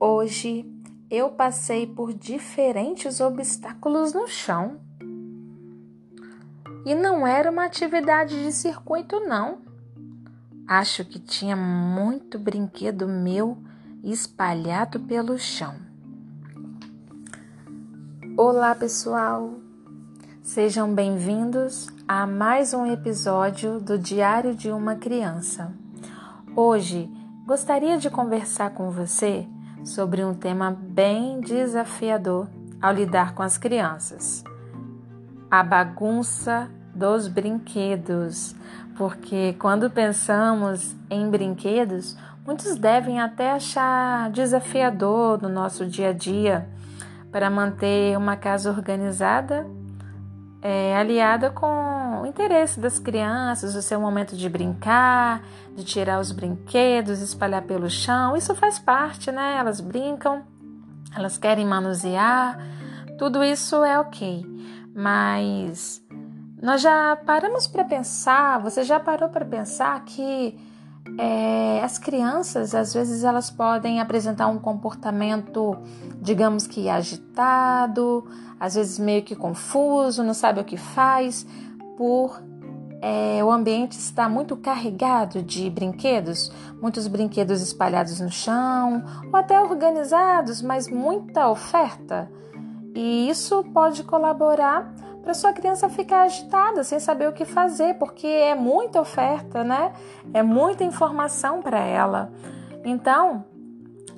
hoje eu passei por diferentes obstáculos no chão. E não era uma atividade de circuito, não. Acho que tinha muito brinquedo meu espalhado pelo chão. Olá, pessoal! Sejam bem-vindos a mais um episódio do Diário de uma Criança. Hoje gostaria de conversar com você sobre um tema bem desafiador ao lidar com as crianças: a bagunça dos brinquedos. Porque quando pensamos em brinquedos, muitos devem até achar desafiador no nosso dia a dia para manter uma casa organizada, é, aliada com interesse das crianças, o seu momento de brincar, de tirar os brinquedos, espalhar pelo chão, isso faz parte, né? Elas brincam, elas querem manusear, tudo isso é ok. Mas nós já paramos para pensar, você já parou para pensar que é, as crianças, às vezes, elas podem apresentar um comportamento, digamos que agitado, às vezes meio que confuso, não sabe o que faz, por é, o ambiente está muito carregado de brinquedos, muitos brinquedos espalhados no chão, ou até organizados, mas muita oferta. E isso pode colaborar para sua criança ficar agitada, sem saber o que fazer, porque é muita oferta, né? É muita informação para ela. Então,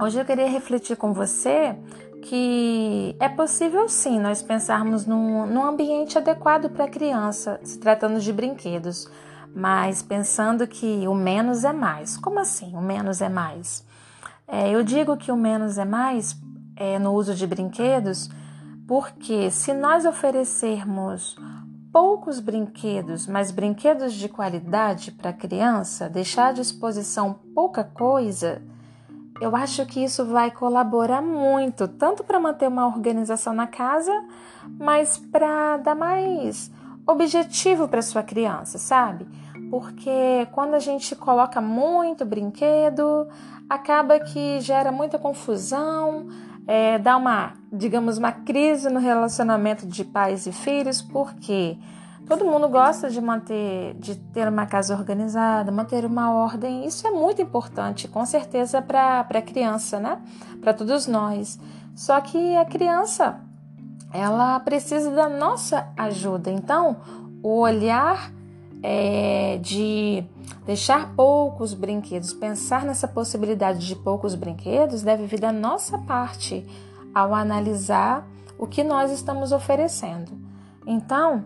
hoje eu queria refletir com você que é possível sim nós pensarmos num, num ambiente adequado para a criança, se tratando de brinquedos, mas pensando que o menos é mais. Como assim? O menos é mais? É, eu digo que o menos é mais é, no uso de brinquedos, porque se nós oferecermos poucos brinquedos, mas brinquedos de qualidade para a criança, deixar à disposição pouca coisa, eu acho que isso vai colaborar muito, tanto para manter uma organização na casa, mas para dar mais objetivo para sua criança, sabe? Porque quando a gente coloca muito brinquedo, acaba que gera muita confusão, é, dá uma, digamos, uma crise no relacionamento de pais e filhos, porque Todo mundo gosta de manter, de ter uma casa organizada, manter uma ordem. Isso é muito importante, com certeza, para a criança, né? Para todos nós. Só que a criança, ela precisa da nossa ajuda. Então, o olhar é, de deixar poucos brinquedos, pensar nessa possibilidade de poucos brinquedos, deve vir da nossa parte ao analisar o que nós estamos oferecendo. Então,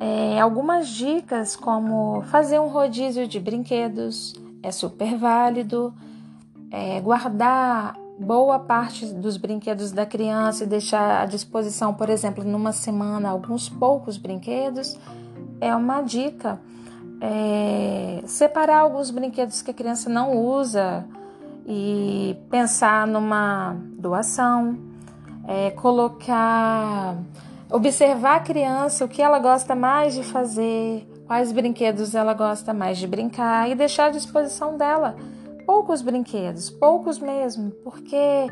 é, algumas dicas como fazer um rodízio de brinquedos é super válido, é, guardar boa parte dos brinquedos da criança e deixar à disposição, por exemplo, numa semana alguns poucos brinquedos é uma dica. É, separar alguns brinquedos que a criança não usa e pensar numa doação, é, colocar Observar a criança, o que ela gosta mais de fazer, quais brinquedos ela gosta mais de brincar e deixar à disposição dela poucos brinquedos, poucos mesmo, porque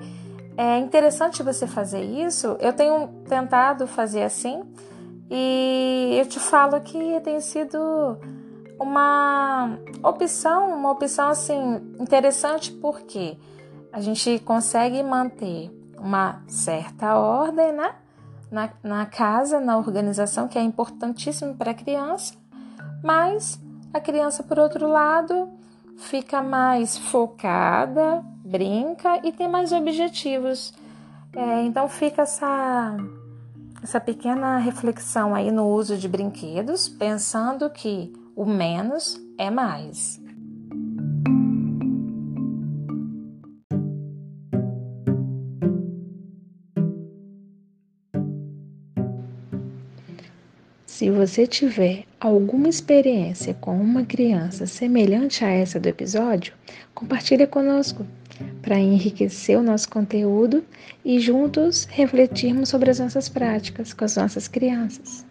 é interessante você fazer isso. Eu tenho tentado fazer assim e eu te falo que tem sido uma opção, uma opção assim interessante porque a gente consegue manter uma certa ordem, né? Na, na casa, na organização, que é importantíssimo para a criança, mas a criança, por outro lado, fica mais focada, brinca e tem mais objetivos. É, então fica essa, essa pequena reflexão aí no uso de brinquedos, pensando que o menos é mais. Se você tiver alguma experiência com uma criança semelhante a essa do episódio, compartilhe conosco para enriquecer o nosso conteúdo e juntos refletirmos sobre as nossas práticas com as nossas crianças.